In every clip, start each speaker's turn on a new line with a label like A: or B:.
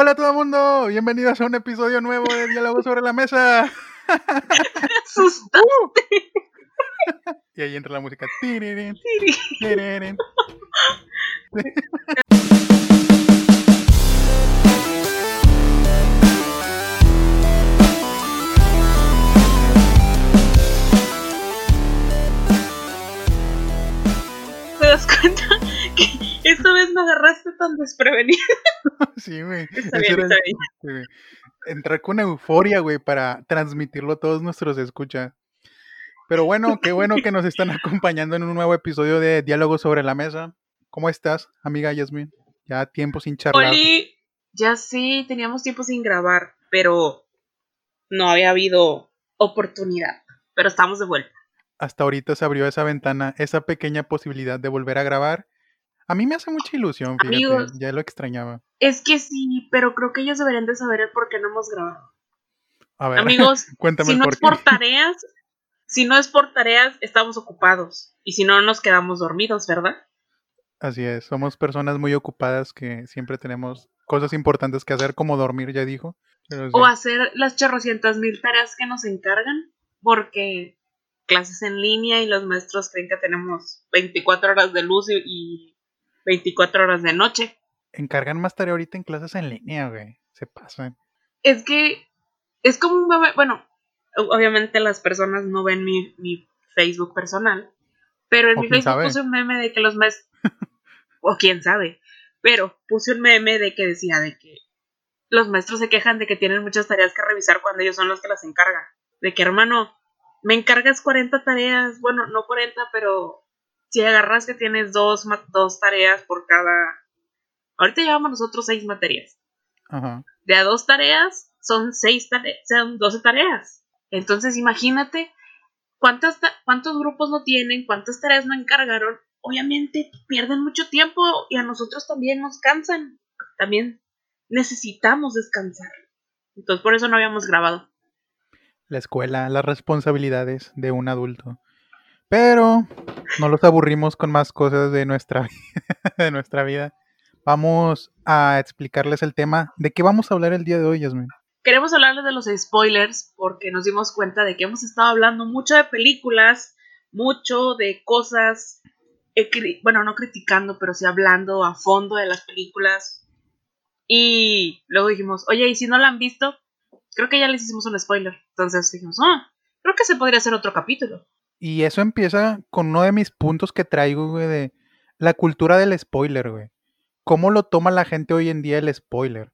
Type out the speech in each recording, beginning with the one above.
A: Hola a todo el mundo, bienvenidos a un episodio nuevo de Diálogo sobre la Mesa. Y ahí entra la música. Tirirín,
B: Tiri.
A: tirirín.
B: ¿Te das cuenta esta vez me agarraste tan desprevenido?
A: Sí, güey.
B: Está bien,
A: era
B: está
A: el
B: bien.
A: güey. Entrar con euforia, güey, para transmitirlo a todos nuestros escuchas. Pero bueno, qué bueno que nos están acompañando en un nuevo episodio de Diálogo sobre la Mesa. ¿Cómo estás, amiga Yasmin? Ya tiempo sin charlar.
B: Oli, ya sí, teníamos tiempo sin grabar, pero no había habido oportunidad. Pero estamos de vuelta.
A: hasta ahorita se abrió esa ventana, esa pequeña posibilidad de volver a grabar. A mí me hace mucha ilusión, fíjate,
B: Amigos.
A: ya lo extrañaba.
B: Es que sí, pero creo que ellos deberían de saber el por qué no hemos grabado.
A: A ver,
B: Amigos,
A: cuéntame
B: si no
A: por
B: es
A: qué.
B: por tareas, si no es por tareas, estamos ocupados. Y si no, nos quedamos dormidos, ¿verdad?
A: Así es, somos personas muy ocupadas que siempre tenemos cosas importantes que hacer, como dormir, ya dijo. Pero sí,
B: O hacer las chorrocientas mil tareas que nos encargan, porque clases en línea y los maestros creen que tenemos 24 horas de luz y, y 24 horas de noche.
A: encargan más tarea ahorita en clases en línea, güey. Se pasan.
B: Es que es como un bebé, bueno, obviamente las personas no ven mi, mi Facebook personal, pero en
A: O
B: mi Facebook
A: sabe.
B: puse un meme de que los maestros, o quién sabe, pero puse un meme de que decía de que los maestros se quejan de que tienen muchas tareas que revisar cuando ellos son los que las encargan. De que, hermano, me encargas 40 tareas, bueno, no 40, pero si agarras que tienes dos, dos tareas por cada... Ahorita llevamos nosotros seis materias
A: Ajá.
B: de a dos tareas son seis tareas, son 12 tareas. Entonces imagínate cuántas ta- cuántos grupos no tienen, cuántas tareas no encargaron. Obviamente pierden mucho tiempo y a nosotros también nos cansan. También necesitamos descansar. Entonces por eso no habíamos grabado.
A: La escuela, las responsabilidades de un adulto. Pero no los aburrimos con más cosas de nuestra, de nuestra vida. Vamos a explicarles el tema. ¿De qué vamos a hablar el día de hoy, Yasmin?
B: Queremos hablarles de los spoilers porque nos dimos cuenta de que hemos estado hablando mucho de películas, mucho de cosas, bueno, no criticando, pero sí hablando a fondo de las películas. Y luego dijimos, oye, ¿y si no la han visto? Creo que ya les hicimos un spoiler. Entonces dijimos, ah, creo que se podría hacer otro capítulo.
A: Y eso empieza con uno de mis puntos que traigo, güey, de la cultura del spoiler, güey. ¿Cómo lo toma la gente hoy en día el spoiler?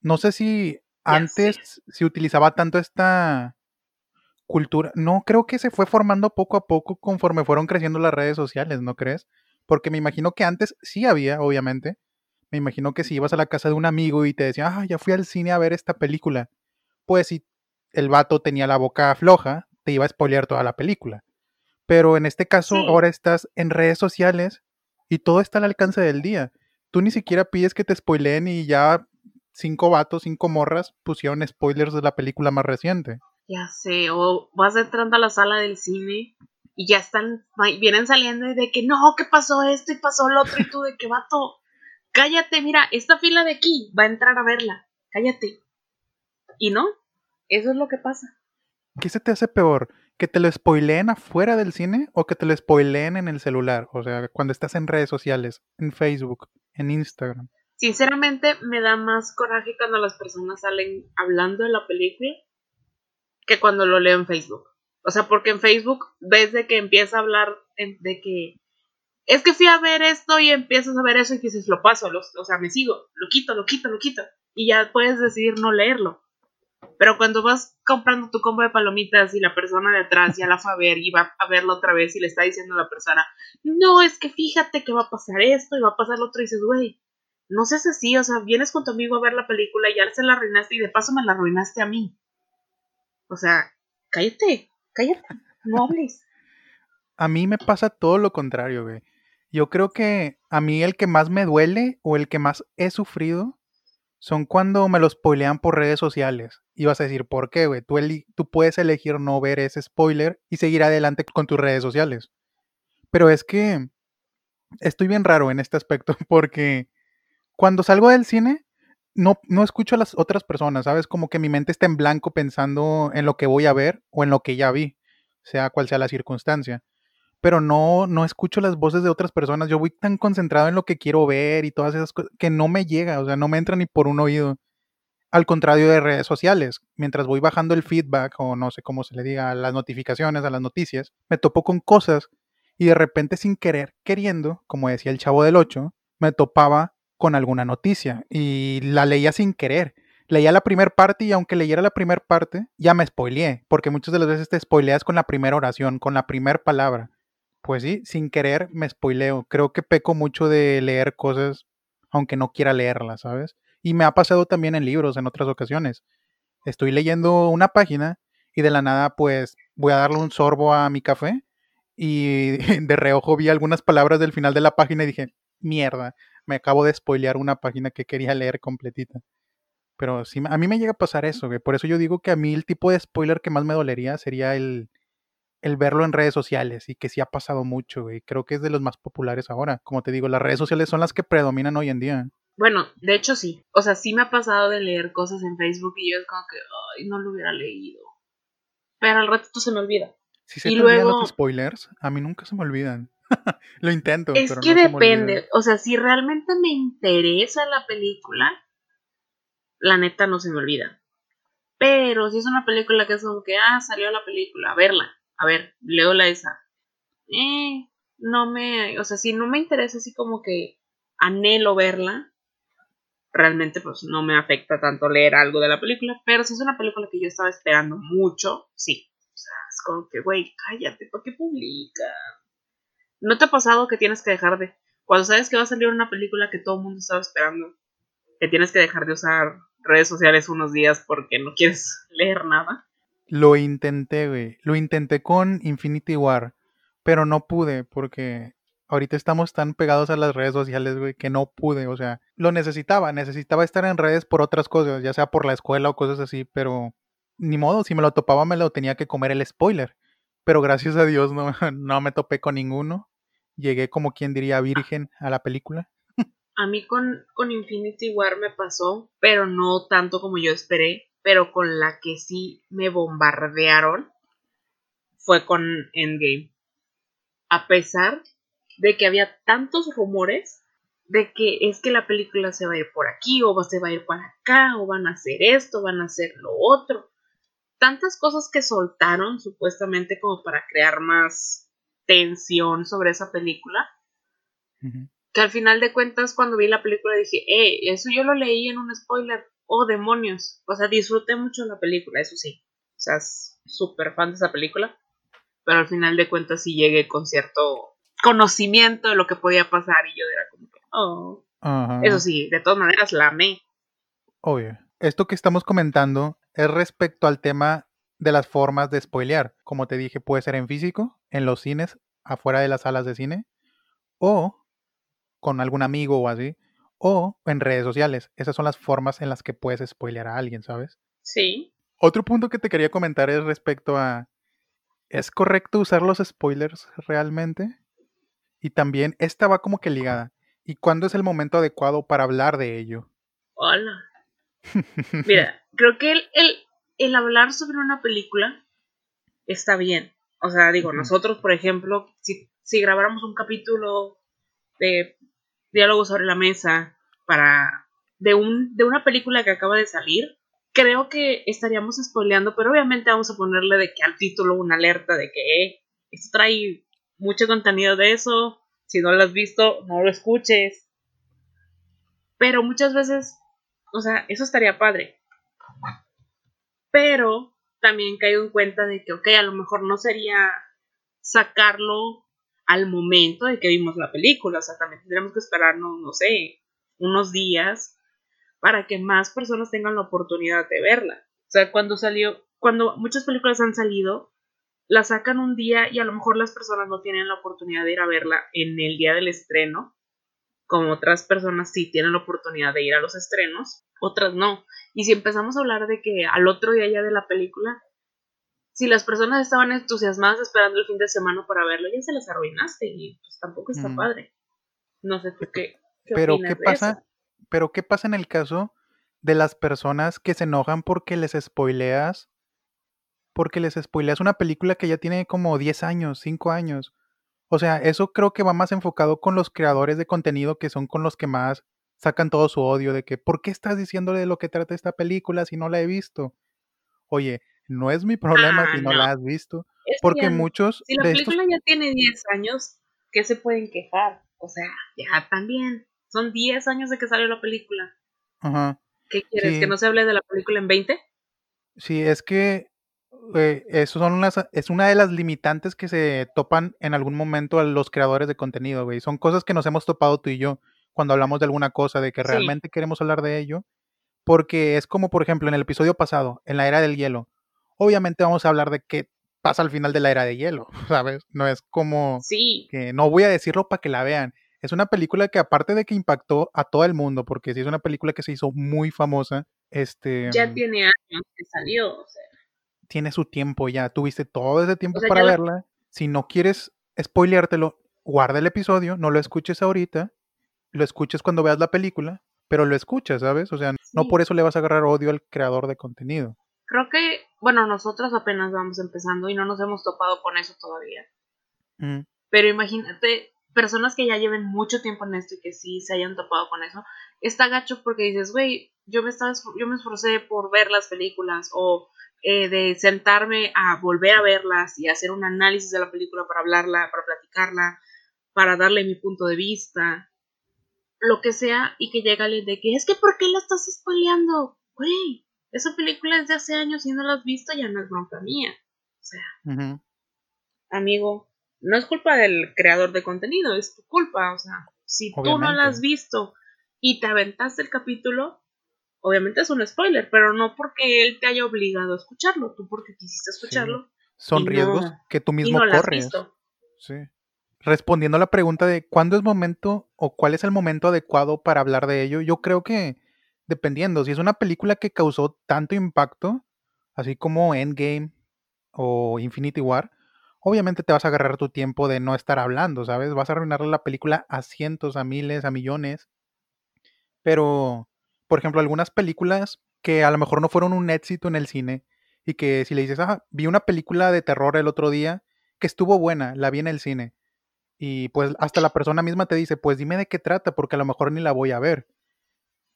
A: No sé si antes se utilizaba tanto esta cultura. No, creo que se fue formando poco a poco conforme fueron creciendo las redes sociales, ¿no crees? Porque me imagino que antes sí había, obviamente. Me imagino que si ibas a la casa de un amigo y te decía, ah, ya fui al cine a ver esta película. Pues si el vato tenía la boca floja, te iba a spoilear toda la película. Pero en este caso,
B: Sí.
A: ahora estás en redes sociales y todo está al alcance del día. Tú ni siquiera pides que te spoileen y ya cinco vatos, cinco morras pusieron spoilers de la película más reciente.
B: Ya sé, o vas entrando a la sala del cine y ya están, vienen saliendo de que no, que pasó esto y pasó lo otro y tú de que vato, cállate, mira, esta fila de aquí va a entrar a verla, cállate. Y no, eso es lo que pasa.
A: ¿Qué se te hace peor? ¿Que te lo spoileen afuera del cine o que te lo spoileen en el celular? O sea, cuando estás en redes sociales, en Facebook, en Instagram.
B: Sinceramente me da más coraje cuando las personas salen hablando de la película que cuando lo leo en Facebook. O sea, porque en Facebook ves de que empieza a hablar de que es que fui a ver esto y empiezas a ver eso y dices, lo paso, o sea, me sigo, lo quito, lo quito, lo quito. Y ya puedes decidir no leerlo. Pero cuando vas comprando tu combo de palomitas y la persona de atrás ya la fue a ver y va a verlo otra vez y le está diciendo a la persona, no, es que fíjate que va a pasar esto y va a pasar lo otro y dices, güey, no seas así, o sea, vienes con tu amigo a ver la película y ya se la arruinaste y de paso me la arruinaste a mí. O sea, cállate, cállate, no hables.
A: A mí me pasa todo lo contrario, güey. Yo creo que a mí el que más me duele o el que más he sufrido son cuando me los spoilean por redes sociales. Y vas a decir, ¿por qué, güey? Tú, tú puedes elegir no ver ese spoiler y seguir adelante con tus redes sociales. Pero es que estoy bien raro en este aspecto porque cuando salgo del cine no, no escucho a las otras personas, ¿sabes? Como que mi mente está en blanco pensando en lo que voy a ver o en lo que ya vi, sea cual sea la circunstancia. Pero no, no escucho las voces de otras personas. Yo voy tan concentrado en lo que quiero ver y todas esas cosas que no me llega, o sea, no me entra ni por un oído. Al contrario de redes sociales, mientras voy bajando el feedback o no sé cómo se le diga, a las notificaciones, a las noticias, me topo con cosas y de repente sin querer, queriendo, como decía el chavo del 8, me topaba con alguna noticia y la leía sin querer. Leía la primera parte y aunque leyera la primera parte, ya me spoileé, porque muchas de las veces te spoileas con la primera oración, con la primera palabra. Pues sí, sin querer me spoileo. Creo que peco mucho de leer cosas aunque no quiera leerlas, ¿sabes? Y me ha pasado también en libros en otras ocasiones. Estoy leyendo una página y de la nada pues voy a darle un sorbo a mi café y de reojo vi algunas palabras del final de la página y dije, mierda, me acabo de spoilear una página que quería leer completita. Pero sí, a mí me llega a pasar eso, güey. Por eso yo digo que a mí el tipo de spoiler que más me dolería sería el, el verlo en redes sociales y que sí ha pasado mucho, güey. Creo que es de los más populares ahora. Como te digo, las redes sociales son las que predominan hoy en día.
B: Bueno, de hecho sí. O sea, sí me ha pasado de leer cosas en Facebook y yo es como que, ay, no lo hubiera leído. Pero al ratito se me olvida.
A: Si se te olvidan los spoilers, a mí nunca se me olvidan. Lo intento.
B: Es que depende. O sea, si realmente me interesa la película, la neta no se me olvida. Pero si es una película que es como que, ah, salió la película, a verla. A ver, leo la esa. Eh, no me. O sea, si no me interesa así como que anhelo verla, realmente pues no me afecta tanto leer algo de la película. Pero si es una película que yo estaba esperando mucho, sí. O sea, es como que, güey, cállate, ¿por qué publica? ¿No te ha pasado que tienes que dejar de... Cuando sabes que va a salir una película que todo el mundo estaba esperando, que tienes que dejar de usar redes sociales unos días porque no quieres leer nada?
A: Lo intenté, güey. Lo intenté con Infinity War, pero no pude porque ahorita estamos tan pegados a las redes sociales, güey, que no pude. O sea, lo necesitaba. Necesitaba estar en redes por otras cosas, ya sea por la escuela o cosas así, pero ni modo, si me lo topaba me lo tenía que comer el spoiler. Pero gracias a Dios no, no me topé con ninguno llegué como quien diría virgen a la película.
B: A mí con, con Infinity War me pasó, pero no tanto como yo esperé, pero con la que sí me bombardearon fue con Endgame. A pesar de que había tantos rumores de que es que la película se va a ir por aquí o se va a ir para acá o van a hacer esto, van a hacer lo otro. Tantas cosas que soltaron supuestamente como para crear más tensión sobre esa película. Que al final de cuentas, cuando vi la película dije, eh, eso yo lo leí en un spoiler. Oh, demonios. O sea, disfruté mucho la película, eso sí. O sea, súper fan de esa película. Pero al final de cuentas sí llegué con cierto conocimiento de lo que podía pasar y yo era como que, oh. Eso sí, de todas maneras la amé.
A: Obvio. Esto que estamos comentando es respecto al tema de las formas de spoilear. Como te dije, puede ser en físico, en los cines, afuera de las salas de cine, o con algún amigo o así, o en redes sociales. Esas son las formas en las que puedes spoilear a alguien, ¿sabes?
B: Sí.
A: Otro punto que te quería comentar es respecto a, ¿es correcto usar los spoilers realmente? Y también, esta va como que ligada. ¿Y cuándo es el momento adecuado para hablar de ello?
B: Hola. Mira, creo que el, el hablar sobre una película está bien. O sea, digo, nosotros, por ejemplo, si, si grabáramos un capítulo de diálogo sobre la mesa para de un de una película que acaba de salir, creo que estaríamos spoileando, pero obviamente vamos a ponerle de que al título una alerta de que eh, esto trae mucho contenido de eso, si no lo has visto, no lo escuches. Pero muchas veces, o sea, eso estaría padre pero también caigo en cuenta de que, ok, a lo mejor no sería sacarlo al momento de que vimos la película, o sea, también tendríamos que esperarnos, no sé, unos días para que más personas tengan la oportunidad de verla. O sea, cuando salió, cuando muchas películas han salido, la sacan un día y a lo mejor las personas no tienen la oportunidad de ir a verla en el día del estreno, como otras personas sí tienen la oportunidad de ir a los estrenos, otras no. Y si empezamos a hablar de que al otro día ya de la película, si las personas estaban entusiasmadas esperando el fin de semana para verlo, ya se las arruinaste y pues tampoco está padre. No sé tú qué.
A: Pero qué pasa, pero qué pasa en el caso de las personas que se enojan porque les spoileas. Porque les spoileas una película que ya tiene como 10 años, 5 años. O sea, eso creo que va más enfocado con los creadores de contenido que son con los que más sacan todo su odio de que, ¿por qué estás diciéndole de lo que trata esta película si no la he visto? Oye, no es mi problema
B: Ah,
A: si no,
B: no.
A: la has visto,
B: Es
A: porque
B: ya-
A: muchos
B: si la
A: de estos...
B: película ya tiene 10 años, ¿qué se pueden quejar? O sea, ya también. Son 10 años de que salió la película.
A: Ajá.
B: ¿Qué quieres?
A: Sí.
B: ¿Que no se hable de la película en 20?
A: Sí, es que eh, eso son unas, es una de las limitantes que se topan en algún momento a los creadores de contenido, güey. Son cosas que nos hemos topado tú y yo cuando hablamos de alguna cosa, de que
B: Sí.
A: realmente queremos hablar de ello. Porque es como, por ejemplo, en el episodio pasado, en la era del hielo. Obviamente vamos a hablar de qué pasa al final de la era de hielo, ¿sabes? No es como
B: Sí,
A: que no voy a decirlo para que la vean. Es una película que aparte de que impactó a todo el mundo, porque sí es una película que se hizo muy famosa, este
B: ya
A: mm,
B: tiene años que salió. O sea,
A: tiene su tiempo ya. Tuviste todo ese tiempo
B: O sea,
A: para
B: la-
A: verla. Si no quieres spoileártelo, guarda el episodio, no lo escuches ahorita, lo escuches cuando veas la película, pero lo escuchas, ¿sabes? O sea, no por eso le vas a agarrar odio al creador de contenido.
B: creo que, bueno, nosotros apenas vamos empezando y no nos hemos topado con eso todavía.
A: Mm,
B: Pero imagínate, personas que ya lleven mucho tiempo en esto y que sí se hayan topado con eso, está gacho porque dices, güey, yo me estaba, yo me esforcé por ver las películas o eh, de sentarme a volver a verlas y hacer un análisis de la película para hablarla, para platicarla, para darle mi punto de vista, lo que sea, y que llega alguien de que es que ¿por qué la estás spoileando? Güey, esa película es de hace años y no la has visto, ya no es bronca mía. O sea, amigo, no es culpa del creador de contenido, es tu culpa. O sea, si tú no la has visto y te aventaste el capítulo, obviamente es un spoiler, pero no porque él te haya obligado a escucharlo, tú porque quisiste escucharlo
A: Son
B: no-
A: riesgos que tú mismo
B: no
A: corres.
B: visto.
A: Sí. Respondiendo a la pregunta de cuándo es momento o cuál es el momento adecuado para hablar de ello, yo creo que dependiendo, si es una película que causó tanto impacto, así como Endgame o Infinity War, obviamente te vas a agarrar tu tiempo de no estar hablando, ¿sabes? Vas a arruinarle la película a cientos, a miles, a millones. Pero, por ejemplo, algunas películas que a lo mejor no fueron un éxito en el cine y que si le dices, ah, vi una película de terror el otro día que estuvo buena, la vi en el cine. Y pues hasta la persona misma te dice, pues dime de qué trata, porque a lo mejor ni la voy a ver.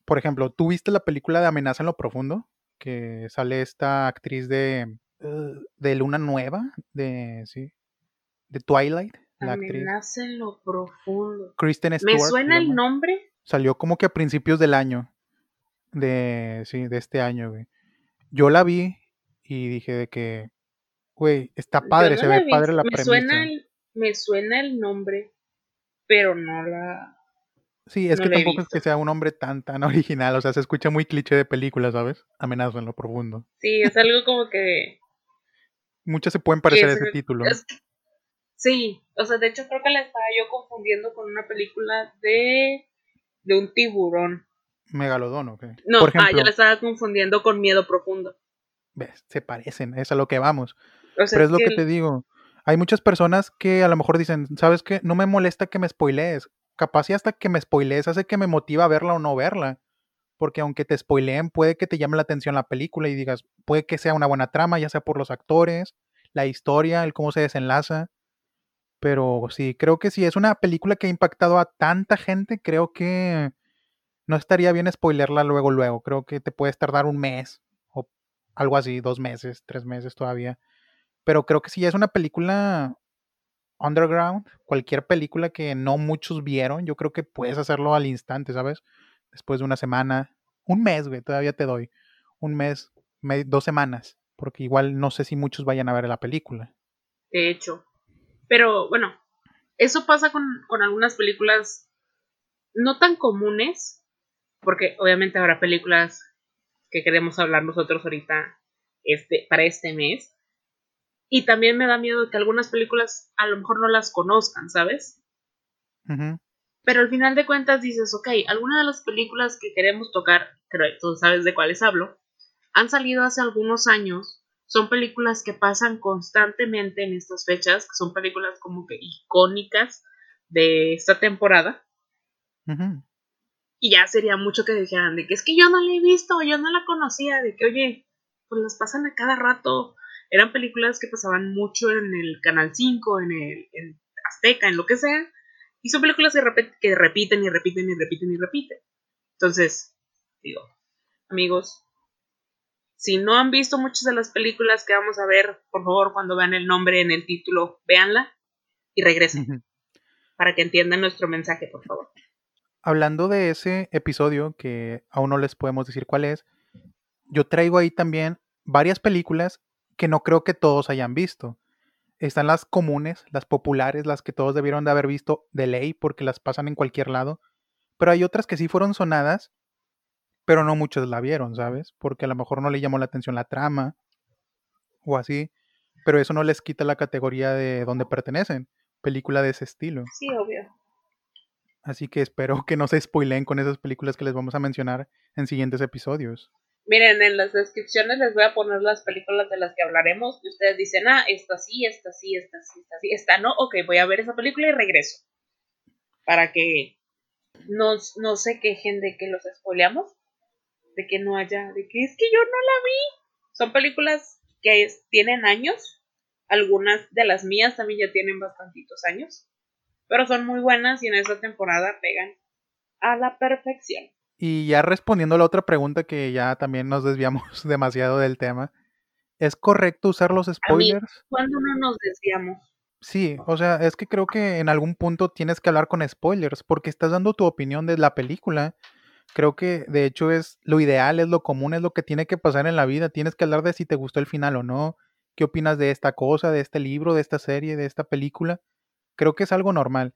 A: Por ejemplo, ¿tú viste la película de Amenaza en lo Profundo? Que sale esta actriz de, eh, de Luna Nueva, de, sí, de Twilight, la actriz.
B: Amenaza en lo profundo.
A: Kristen Stewart.
B: Me suena el nombre.
A: Salió como que a principios del año. De, sí, de este año, güey. Yo la vi y dije de que, güey, está padre,
B: no
A: se ve padre la
B: me
A: premisa.
B: Suena el, me suena el nombre, pero no la.
A: Sí, es
B: no
A: que tampoco es que sea un hombre tan, tan original, o sea, se escucha muy cliché de película, ¿sabes? Amenaza en lo profundo.
B: Sí, es algo como que.
A: Muchas se pueden parecer a
B: es-
A: ese título.
B: es sí, o sea, de hecho creo que la estaba yo confundiendo con una película de. de un tiburón.
A: Megalodón, ¿ok?
B: No,
A: Por
B: ah, yo la estaba confundiendo con Miedo Profundo.
A: ves, se parecen, es a lo que vamos.
B: O sea,
A: Pero es lo que
B: que
A: te digo. Hay muchas personas que a lo mejor dicen, ¿sabes qué? No me molesta que me spoilees. Capaz hasta que me spoilees hace que me motiva a verla o no verla. Porque aunque te spoileen, puede que te llame la atención la película y digas, puede que sea una buena trama, ya sea por los actores, la historia, el cómo se desenlaza. Pero sí, creo que si es una película que ha impactado a tanta gente, creo que no estaría bien spoilerla luego, luego. Creo que te puedes tardar un mes o algo así, dos meses, tres meses todavía. Pero creo que si es una película underground, cualquier película que no muchos vieron, yo creo que puedes hacerlo al instante, ¿sabes? Después de una semana, un mes, güey, todavía te doy. Un mes, me- dos semanas, porque igual no sé si muchos vayan a ver la película.
B: de hecho. Pero bueno, eso pasa con, con algunas películas no tan comunes, porque obviamente habrá películas que queremos hablar nosotros ahorita este, para este mes. Y también me da miedo que algunas películas a lo mejor no las conozcan, ¿sabes? Pero al final de cuentas dices, ok, algunas de las películas que queremos tocar, creo que tú sabes de cuáles hablo, han salido hace algunos años. Son películas que pasan constantemente en estas fechas, que son películas como que icónicas de esta temporada. Y ya sería mucho que dijeran de que es que yo no la he visto, yo no la conocía, de que, oye, pues las pasan a cada rato. Eran películas que pasaban mucho en el Canal 5, en el en Azteca, en lo que sea. Y son películas que, que repiten y repiten y repiten y repiten. Entonces, digo, amigos, si no han visto muchas de las películas que vamos a ver, por favor, cuando vean el nombre en el título, véanla y regresen. Para que entiendan nuestro mensaje, por favor.
A: Hablando de ese episodio, que aún no les podemos decir cuál es, yo traigo ahí también varias películas que no creo que todos hayan visto. Están las comunes, las populares, las que todos debieron de haber visto de ley porque las pasan en cualquier lado. Pero hay otras que sí fueron sonadas pero no muchos la vieron, ¿sabes? Porque a lo mejor no le llamó la atención la trama o así, pero eso no les quita la categoría de donde pertenecen, película de ese estilo.
B: Sí, obvio.
A: Así que espero que no se spoileen con esas películas que les vamos a mencionar en siguientes episodios.
B: Miren, en las descripciones les voy a poner las películas de las que hablaremos y ustedes dicen, ah, esta sí, esta sí, esta sí, esta sí, esta no, ok, voy a ver esa película y regreso. Para que no, no se quejen de que los spoileamos de que no haya, de que es que yo no la vi. Son películas que tienen años, algunas de las mías también ya tienen bastantitos años, pero son muy buenas y en esta temporada pegan a la perfección.
A: Y ya respondiendo a la otra pregunta que ya también nos desviamos demasiado del tema, ¿es correcto usar los spoilers?
B: ¿Cuándo no nos desviamos?
A: Sí, o sea, es que creo que en algún punto tienes que hablar con spoilers porque estás dando tu opinión de la película creo que de hecho es lo ideal, es lo común, es lo que tiene que pasar en la vida. Tienes que hablar de si te gustó el final o no, qué opinas de esta cosa, de este libro, de esta serie, de esta película. Creo que es algo normal.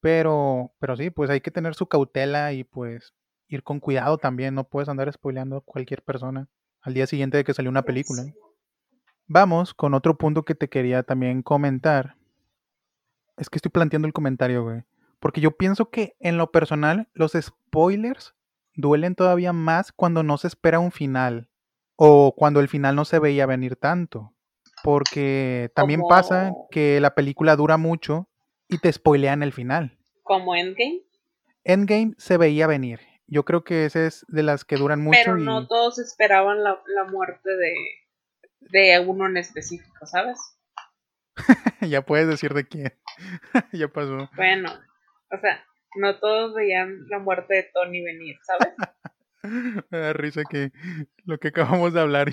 A: Pero, pero sí, pues hay que tener su cautela y pues ir con cuidado también. No puedes andar spoileando a cualquier persona al día siguiente de que salió una película. Vamos con otro punto que te quería también comentar. Es que estoy planteando el comentario, güey. Porque yo pienso que en lo personal, los spoilers duelen todavía más cuando no se espera un final o cuando el final no se veía venir tanto. Porque también pasa que la película dura mucho y te spoilean el final.
B: ¿Como Endgame?
A: Endgame se veía venir. Yo creo que ese es de las que duran mucho.
B: Pero no todos esperaban la, muerte de, de uno en específico, ¿sabes?
A: ya puedes decir de quién. ya pasó.
B: Bueno, o sea, no todos veían la muerte de Tony venir, ¿sabes?
A: Me da risa que lo que acabamos de hablar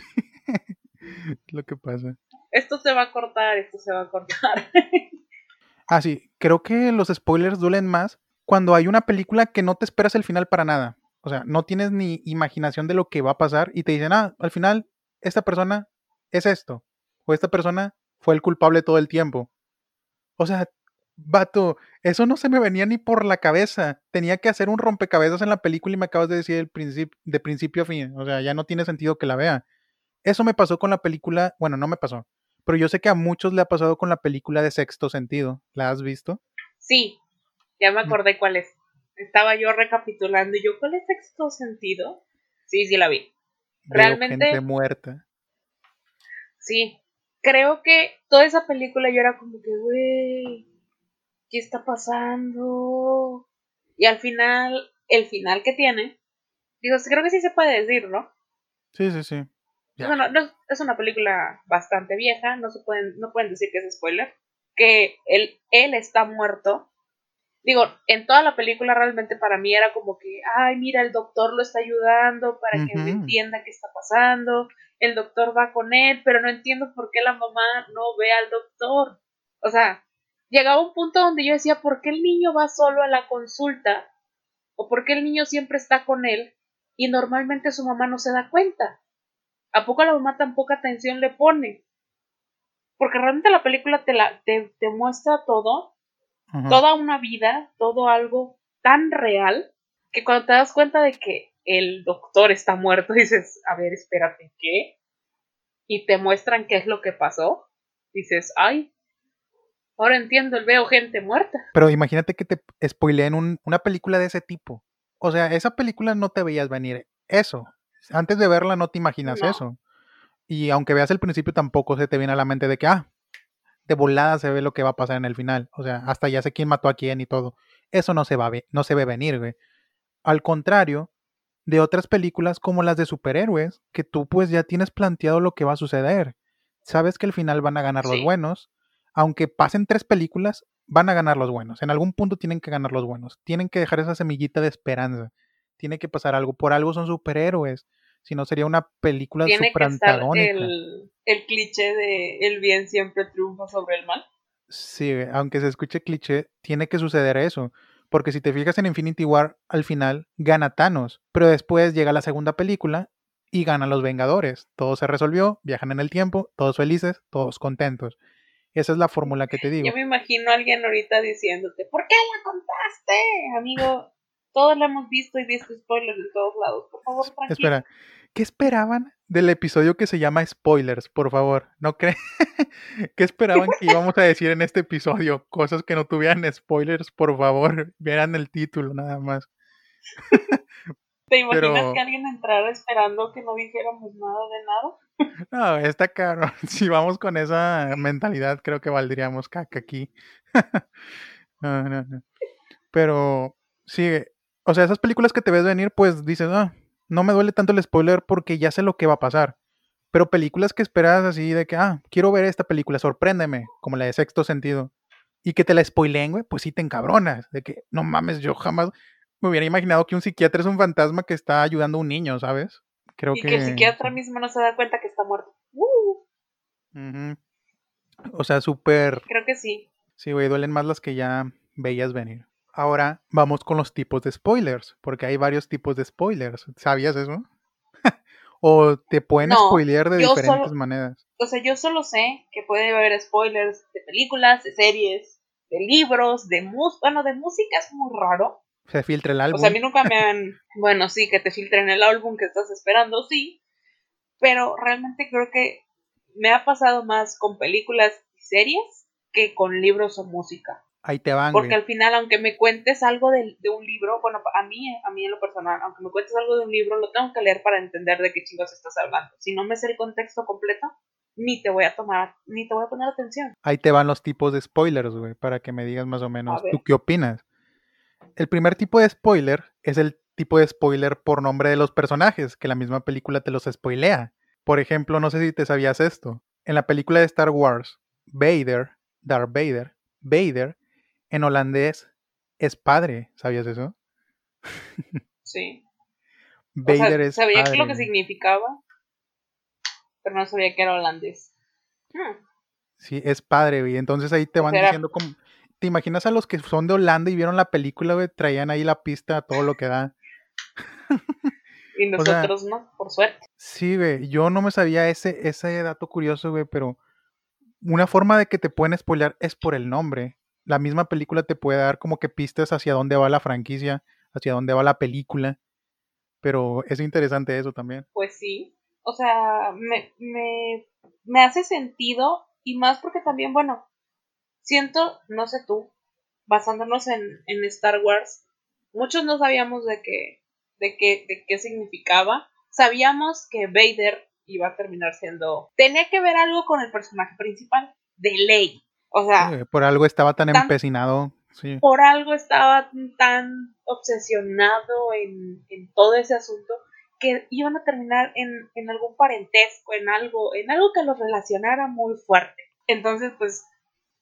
A: lo que pasa.
B: Esto se va a cortar, esto se va a cortar.
A: ah, sí, creo que los spoilers duelen más cuando hay una película que no te esperas el final para nada. O sea, no tienes ni imaginación de lo que va a pasar y te dicen, ah, al final esta persona es esto. O esta persona fue el culpable todo el tiempo. O sea, Vato, eso no se me venía ni por la cabeza. Tenía que hacer un rompecabezas en la película y me acabas de decir el de principio a fin. O sea, ya no tiene sentido que la vea. Eso me pasó con la película, bueno, no me pasó, pero yo sé que a muchos le ha pasado con la película de Sexto Sentido. ¿La has visto?
B: Sí, ya me mm. acordé cuál es. Estaba yo recapitulando y yo, ¿cuál es Sexto Sentido? Sí, sí la vi. Realmente.
A: Gente muerta.
B: Sí, creo que toda esa película yo era como que, güey, ¿qué está pasando? Y al final, el final que tiene, digo, creo que sí se puede decir, ¿no?
A: Sí, sí, sí.
B: Bueno, es una película bastante vieja, no se pueden, no pueden decir que es spoiler, que él, él está muerto. Digo, en toda la película realmente para mí era como que, ay, mira, el doctor lo está ayudando para que entienda qué está pasando, el doctor va con él, pero no entiendo por qué la mamá no ve al doctor. O sea, llegaba un punto donde yo decía, ¿por qué el niño va solo a la consulta? ¿O por qué el niño siempre está con él y normalmente su mamá no se da cuenta? ¿A poco la mamá tan poca atención le pone? Porque realmente la película te, la, te, muestra todo, toda una vida, todo algo tan real, que cuando te das cuenta de que el doctor está muerto, dices, a ver, espérate, ¿qué? Y te muestran qué es lo que pasó, dices, ay, Ahora entiendo, veo gente muerta.
A: Pero imagínate que te spoileen una película de ese tipo. O sea, esa película no te veías venir eso. Antes de verla no te imaginas eso. Y aunque veas el principio tampoco se te viene a la mente de que, ah, de volada se ve lo que va a pasar en el final. O sea, hasta ya sé quién mató a quién y todo. Eso no se va a ver, no se ve venir, güey. Al contrario de otras películas como las de superhéroes, que tú pues ya tienes planteado lo que va a suceder. Sabes que al final van a ganar los buenos, aunque pasen tres películas, van a ganar los buenos. En algún punto tienen que ganar los buenos. Tienen que dejar esa semillita de esperanza. Tiene que pasar algo. Por algo son superhéroes. Si no, sería una película superantagónica.
B: El, cliché de el bien siempre triunfa sobre el mal.
A: Sí, aunque se escuche cliché, tiene que suceder eso. Porque si te fijas en Infinity War, al final gana Thanos. Pero después llega la segunda película y ganan los Vengadores. Todo se resolvió, viajan en el tiempo, todos felices, todos contentos. Esa es la fórmula que te digo.
B: Yo me imagino a alguien ahorita diciéndote, ¿por qué la contaste? Amigo, todos la hemos visto y visto spoilers de todos lados. Por favor, tranquilo.
A: Espera, ¿qué esperaban del episodio que se llama Spoilers? Por favor, ¿no creen? ¿Qué esperaban que íbamos a decir en este episodio? Cosas que no tuvieran spoilers, por favor, vieran el título nada más.
B: ¿Te imaginas
A: pero-
B: que alguien entrara esperando que no dijéramos nada de nada?
A: No, está caro. Si vamos con esa mentalidad, creo que valdríamos caca aquí. No, no, no. Pero sí, o sea, esas películas que te ves venir, pues dices, ah, no me duele tanto el spoiler porque ya sé lo que va a pasar. Pero películas que esperas así de que, ah, quiero ver esta película, sorpréndeme, como la de Sexto Sentido, y que te la spoileen, güey, pues sí te encabronas. De que, no mames, yo jamás me hubiera imaginado que un psiquiatra es un fantasma que está ayudando a un niño, ¿sabes? Creo
B: y que el psiquiatra mismo no se da cuenta que está muerto. Uh.
A: O sea, súper...
B: creo que sí.
A: Sí, güey, duelen más las que ya veías venir. Ahora vamos con los tipos de spoilers, porque hay varios tipos de spoilers. ¿Sabías eso? o te pueden
B: No,
A: spoilear de diferentes
B: solo-
A: maneras.
B: O sea, yo solo sé que puede haber spoilers de películas, de series, de libros, de música. Bueno, de música es muy raro.
A: Se filtra el álbum.
B: O sea, a mí nunca me han. Bueno, sí, que te filtren el álbum que estás esperando, sí. Pero realmente creo que me ha pasado más con películas y series que con libros o música.
A: Ahí te van,
B: Porque
A: güey.
B: al final, aunque me cuentes algo de, de un libro, bueno, a mí, a mí en lo personal, aunque me cuentes algo de un libro, lo tengo que leer para entender de qué chingos estás hablando. Si no me sé el contexto completo, ni te voy a tomar, ni te voy a poner atención.
A: Ahí te van los tipos de spoilers, güey, para que me digas más o menos tú qué opinas. El primer tipo de spoiler es el tipo de spoiler por nombre de los personajes, que la misma película te los spoilea. Por ejemplo, no sé si te sabías esto. En la película de Star Wars, Vader, Darth Vader, Vader, en holandés es padre. ¿Sabías eso?
B: Sí. O sea,
A: Vader es
B: sabía
A: padre.
B: lo que significaba, pero no sabía que era holandés. Hmm.
A: Sí, es padre, güey. Entonces ahí te van diciendo como... ¿Te imaginas a los que son de Holanda y vieron la película, güey? Traían ahí la pista a todo lo que da.
B: Y
A: O sea-
B: nosotros no, por suerte.
A: Sí, güey. Yo no me sabía ese, ese dato curioso, güey, pero una forma de que te pueden spoilear es por el nombre. La misma película te puede dar como que pistas hacia dónde va la franquicia, hacia dónde va la película. Pero es interesante eso también.
B: Pues sí. O sea, me, me, me hace sentido y más porque también, bueno, siento, no sé tú, basándonos en, en Star Wars, muchos no sabíamos de qué, de qué, de qué significaba. Sabíamos que Vader iba a terminar siendo... Tenía que ver algo con el personaje principal, de ley. O sea,
A: por algo estaba tan
B: tan-
A: empecinado. Sí.
B: por algo estaba tan obsesionado en, en todo ese asunto que iban a terminar en, en algún parentesco, en algo, en algo que los relacionara muy fuerte. Entonces, pues,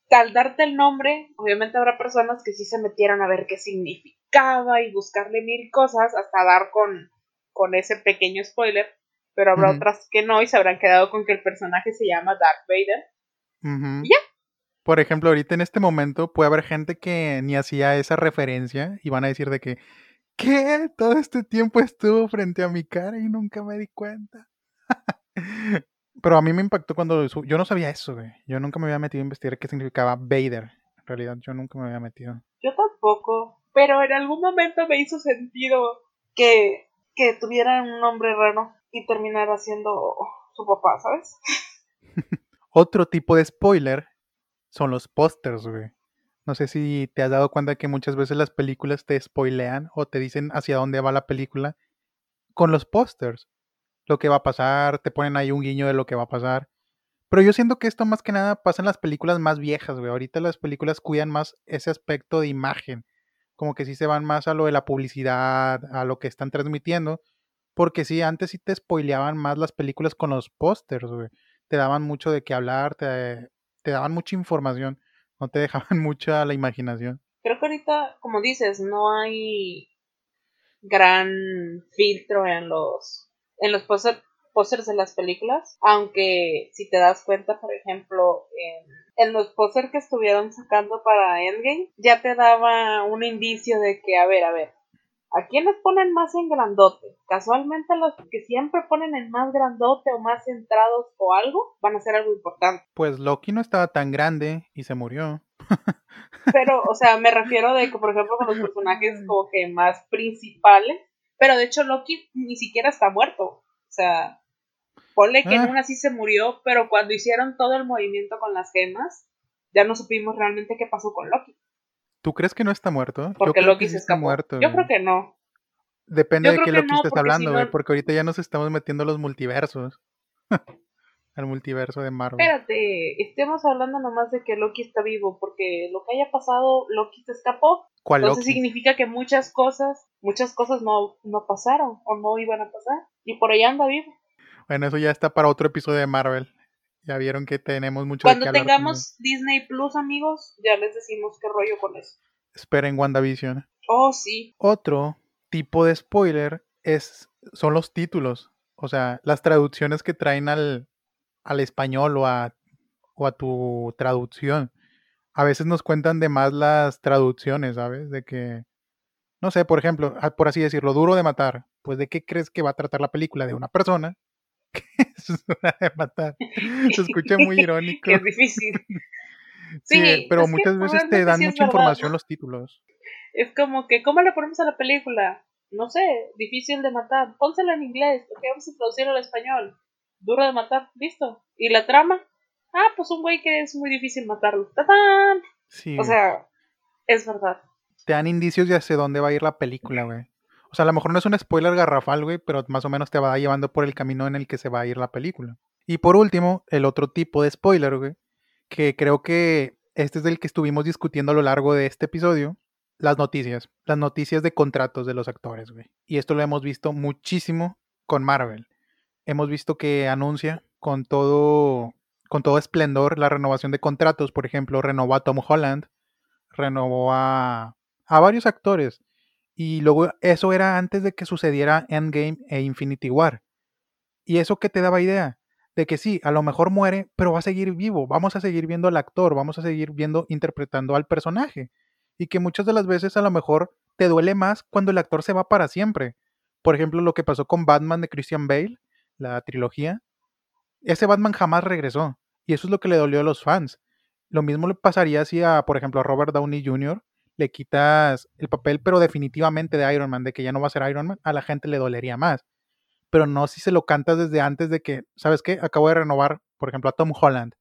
B: al darte el nombre, obviamente habrá personas que sí se metieron a ver qué significaba y buscarle mil cosas hasta dar con, con ese pequeño spoiler, pero habrá otras que no y se habrán quedado con que el personaje se llama Darth Vader.
A: Ujú.
B: Ya.
A: Por ejemplo, ahorita en este momento puede haber gente que ni hacía esa referencia y van a decir de que, ¿qué? Todo este tiempo estuvo frente a mi cara y nunca me di cuenta. Pero a mí me impactó cuando yo no sabía eso, güey. Yo nunca me había metido a investigar qué significaba Vader. En realidad, yo nunca me había metido.
B: Yo tampoco, pero en algún momento me hizo sentido que, que tuviera un nombre raro y terminara siendo su papá, ¿sabes?
A: Otro tipo de spoiler son los pósters, güey. No sé si te has dado cuenta que muchas veces las películas te spoilean o te dicen hacia dónde va la película con los pósters. Lo que va a pasar, te ponen ahí un guiño de lo que va a pasar. Pero yo siento que esto más que nada pasa en las películas más viejas, güey. Ahorita las películas cuidan más ese aspecto de imagen. como que sí se van más a lo de la publicidad, a lo que están transmitiendo, porque sí, antes sí te spoileaban más las películas con los pósters, güey. Te daban mucho de qué hablar, te, te daban mucha información, no te dejaban mucha la imaginación.
B: Creo que ahorita, como dices, no hay gran filtro en los en los pósters de las películas, aunque si te das cuenta, por ejemplo, en, en los pósters que estuvieron sacando para Endgame, ya te daba un indicio de que, a ver, a ver, ¿A quiénes ponen más en grandote? Casualmente los que siempre ponen en más grandote o más centrados o algo van a ser algo importante.
A: Pues Loki no estaba tan grande y se murió.
B: Pero, o sea, me refiero de que, por ejemplo, con los personajes como que más principales. Pero de hecho Loki ni siquiera está muerto. O sea, ponle que en ah. una sí se murió, pero cuando hicieron todo el movimiento con las gemas, ya no supimos realmente qué pasó con Loki.
A: ¿Tú crees que no está muerto?
B: Porque Loki se está muerto. Yo creo que no.
A: Depende de qué Loki estés hablando, güey, porque ahorita ya nos estamos metiendo a los multiversos. Al multiverso de Marvel.
B: Espérate, estemos hablando nomás de que Loki está vivo, porque lo que haya pasado, Loki se escapó.
A: ¿Cuál
B: Entonces significa que muchas cosas, muchas cosas no, no pasaron o no iban a pasar. Y por allá anda vivo.
A: Bueno, eso ya está para otro episodio de Marvel. Ya vieron que tenemos mucho
B: Cuando tengamos Disney Plus, amigos, ya les decimos qué rollo con eso.
A: Esperen WandaVision.
B: Oh, sí.
A: Otro tipo de spoiler es son los títulos. O sea, las traducciones que traen al, al español o a, o a tu traducción. A veces nos cuentan de más las traducciones, ¿sabes? De que, no sé, por ejemplo, ah, por así decirlo, duro de matar. Pues de qué crees que va a tratar la película? De una persona es de matar. Se escucha muy irónico.
B: es difícil.
A: Sí, pero muchas veces te dan mucha información los títulos.
B: Es como que, ¿cómo le ponemos a la película? No sé, difícil de matar. Pónsela en inglés, porque vamos a traducirlo al español. Duro de matar, listo. ¿Y la trama? Ah, pues un güey que es muy difícil matarlo. ¡Tatán! Sí. O sea, es verdad.
A: Te dan indicios de hacia dónde va a ir la película, güey. O sea, a lo mejor no es un spoiler garrafal, güey, pero más o menos te va llevando por el camino en el que se va a ir la película. Y por último, el otro tipo de spoiler, güey, que creo que este es el que estuvimos discutiendo a lo largo de este episodio, las noticias, las noticias de contratos de los actores, güey. Y esto lo hemos visto muchísimo con Marvel. Hemos visto que anuncia con todo con todo esplendor la renovación de contratos, por ejemplo, renovó a Tom Holland, renovó a, a varios actores y luego eso era antes de que sucediera Endgame e Infinity War. ¿Y eso qué te daba idea? De que sí, a lo mejor muere, pero va a seguir vivo. Vamos a seguir viendo al actor, vamos a seguir viendo, interpretando al personaje. Y que muchas de las veces a lo mejor te duele más cuando el actor se va para siempre. Por ejemplo, lo que pasó con Batman de Christian Bale, la trilogía. Ese Batman jamás regresó. Y eso es lo que le dolió a los fans. Lo mismo le pasaría si a, por ejemplo, a Robert Downey Jr le quitas el papel, pero definitivamente de Iron Man, de que ya no va a ser Iron Man, a la gente le dolería más. Pero no si se lo cantas desde antes de que, ¿sabes qué? Acabo de renovar, por ejemplo, a Tom Holland.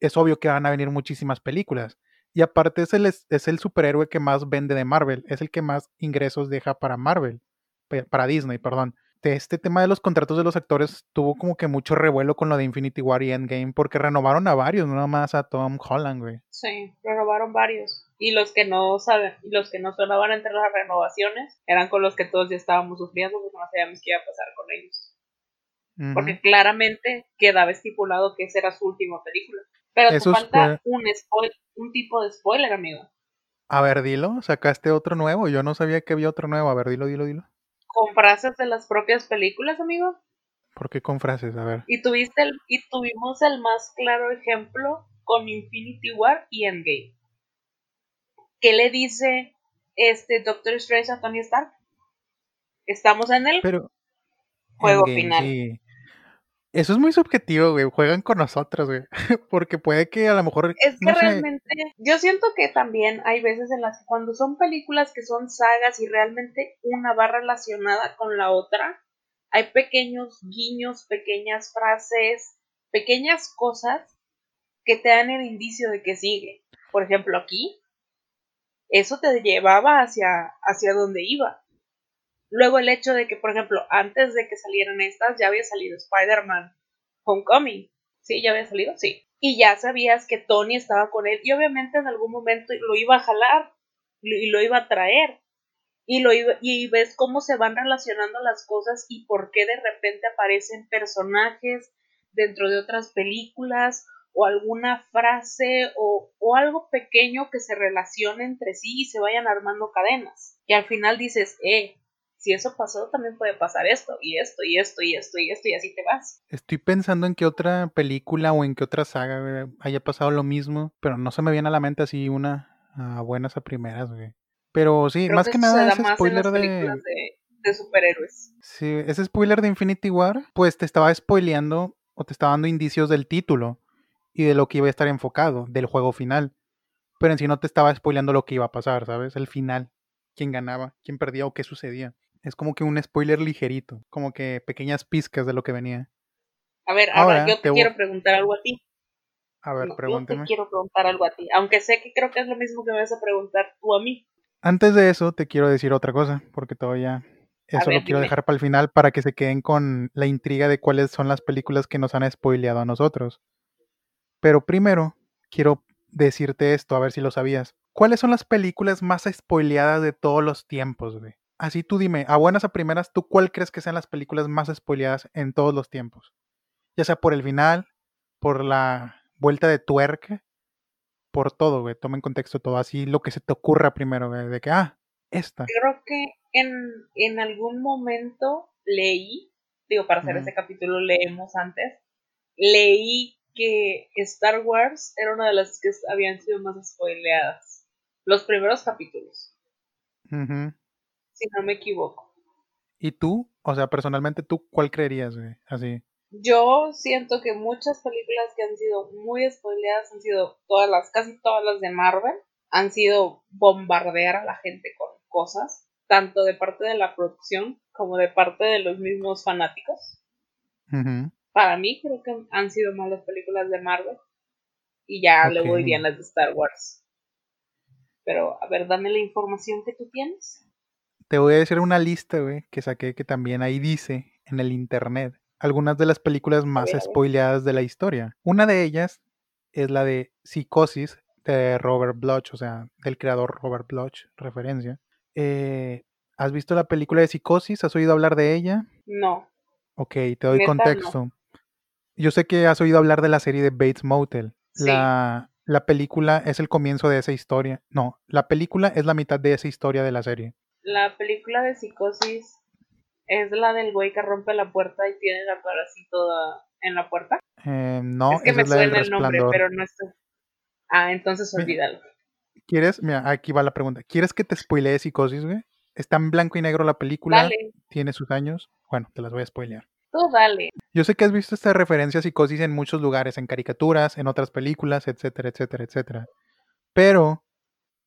A: Es obvio que van a venir muchísimas películas. Y aparte es el, es el superhéroe que más vende de Marvel, es el que más ingresos deja para Marvel, para Disney, perdón este tema de los contratos de los actores tuvo como que mucho revuelo con lo de Infinity War y Endgame, porque renovaron a varios, no nada más a Tom Holland, güey.
B: Sí, renovaron varios. Y los que no saben, los que no sonaban entre las renovaciones, eran con los que todos ya estábamos sufriendo, porque no sabíamos qué iba a pasar con ellos. Porque claramente quedaba estipulado que esa era su última película. Pero te falta un, un tipo de spoiler, amigo.
A: A ver, dilo, sacaste otro nuevo. Yo no sabía que había otro nuevo. A ver, dilo, dilo, dilo
B: con frases de las propias películas, amigo.
A: ¿Por qué con frases? A ver.
B: Y tuviste el, y tuvimos el más claro ejemplo con Infinity War y Endgame. ¿Qué le dice este Doctor Strange a Tony Stark? Estamos en el juego final.
A: Eso es muy subjetivo, güey. Juegan con nosotros, güey. Porque puede que a lo mejor.
B: Es que realmente. Yo siento que también hay veces en las que cuando son películas que son sagas y realmente una va relacionada con la otra, hay pequeños guiños, pequeñas frases, pequeñas cosas que te dan el indicio de que sigue. Por ejemplo, aquí, eso te llevaba hacia, hacia donde iba. Luego el hecho de que, por ejemplo, antes de que salieran estas, ya había salido Spider-Man Homecoming. ¿Sí? ¿Ya había salido? Sí. Y ya sabías que Tony estaba con él y obviamente en algún momento lo iba a jalar. y lo iba a traer. Y, lo y ves cómo se van relacionando las cosas y por qué de repente aparecen personajes dentro de otras películas o alguna frase o, o, algo pequeño que se relacione entre sí y se vayan armando cadenas. Y al final dices, eh, si eso pasó, también puede pasar esto, y esto, y esto, y esto, y esto, y así te vas.
A: Estoy pensando en qué otra película o en qué otra saga haya pasado lo mismo, pero no se me viene a la mente así una a buenas a primeras, güey. Pero sí, más que, nada ese spoiler de...
B: de... de superhéroes.
A: Sí, ese spoiler de Infinity War, pues te estaba spoileando o te estaba dando indicios del título y de lo que iba a estar enfocado, del juego final. Pero en sí no te estaba spoileando lo que iba a pasar, ¿sabes? El final, quién ganaba, quién perdía o qué sucedía. Es como que un spoiler ligerito, como que pequeñas pizcas de lo que venía.
B: A ver, ahora, yo te, quiero preguntar algo a ti.
A: A ver, pregúntame.
B: Yo te quiero preguntar algo a ti, aunque sé que creo que es lo mismo que me vas a preguntar tú a mí.
A: Antes de eso, te quiero decir otra cosa, porque todavía eso lo quiero dejar para el final para que se queden con la intriga de cuáles son las películas que nos han spoileado a nosotros. Pero primero, quiero decirte esto, a ver si lo sabías. ¿Cuáles son las películas más spoileadas de todos los tiempos, güey? Así tú dime, a buenas a primeras, ¿tú cuál crees que sean las películas más spoileadas en todos los tiempos? Ya sea por el final, por la vuelta de tuerca, por todo, güey. Toma en contexto todo. Así lo que se te ocurra primero, güey. De que, ah, esta.
B: Creo que en, en algún momento leí, digo, para hacer ese capítulo leemos antes, leí que Star Wars era una de las que habían sido más spoileadas. Los primeros capítulos.
A: Uh
B: si no me equivoco.
A: ¿Y tú? O sea, personalmente, ¿tú cuál creerías, güey? Así.
B: Yo siento que muchas películas que han sido muy spoileadas han sido todas las, casi todas las de Marvel, han sido bombardear a la gente con cosas, tanto de parte de la producción como de parte de los mismos fanáticos. Para mí creo que han sido más las películas de Marvel y ya luego irían las de Star Wars. Pero, a ver, dame la información que tú tienes.
A: Te voy a decir una lista, güey, que saqué que también ahí dice en el internet algunas de las películas más spoileadas de la historia. Una de ellas es la de Psicosis de Robert Bloch, o sea, del creador Robert Bloch, referencia. Eh, ¿Has visto la película de Psicosis? ¿Has oído hablar de ella?
B: No.
A: Ok, te doy contexto. Yo sé que has oído hablar de la serie de Bates Motel. La, la película es el comienzo de esa historia. No, la película es la mitad de esa historia de la serie
B: la película de psicosis es la del güey que rompe la puerta y tiene la cara así toda en la puerta.
A: Eh, no,
B: es que me suena el nombre, pero no está. Ah, entonces olvídalo.
A: ¿Quieres? Mira, aquí va la pregunta. ¿Quieres que te spoilee psicosis, güey? Está en blanco y negro la película.
B: Dale.
A: Tiene sus años. Bueno, te las voy a spoilear.
B: Tú dale.
A: Yo sé que has visto esta referencia a psicosis en muchos lugares, en caricaturas, en otras películas, etcétera, etcétera, etcétera. Pero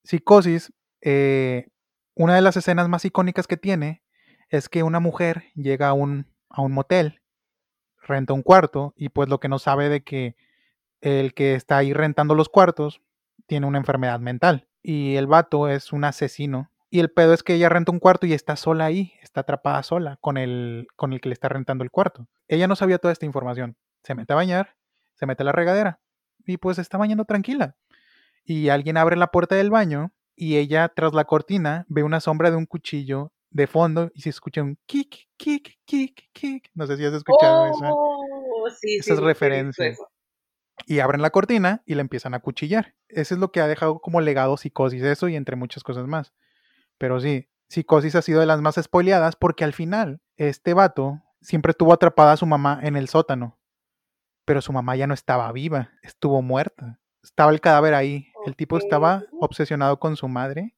A: psicosis eh, una de las escenas más icónicas que tiene es que una mujer llega a un, a un motel, renta un cuarto y pues lo que no sabe de que el que está ahí rentando los cuartos tiene una enfermedad mental y el vato es un asesino y el pedo es que ella renta un cuarto y está sola ahí, está atrapada sola con el, con el que le está rentando el cuarto. Ella no sabía toda esta información. Se mete a bañar, se mete a la regadera y pues está bañando tranquila. Y alguien abre la puerta del baño y ella tras la cortina ve una sombra de un cuchillo de fondo y se escucha un kick, kick, kick, kick. No sé si has escuchado
B: oh,
A: esa, sí, esas referencias. Y abren la cortina y la empiezan a cuchillar. Eso es lo que ha dejado como legado psicosis, eso y entre muchas cosas más. Pero sí, psicosis ha sido de las más spoileadas porque al final este vato siempre tuvo atrapada a su mamá en el sótano. Pero su mamá ya no estaba viva, estuvo muerta estaba el cadáver ahí. El tipo estaba obsesionado con su madre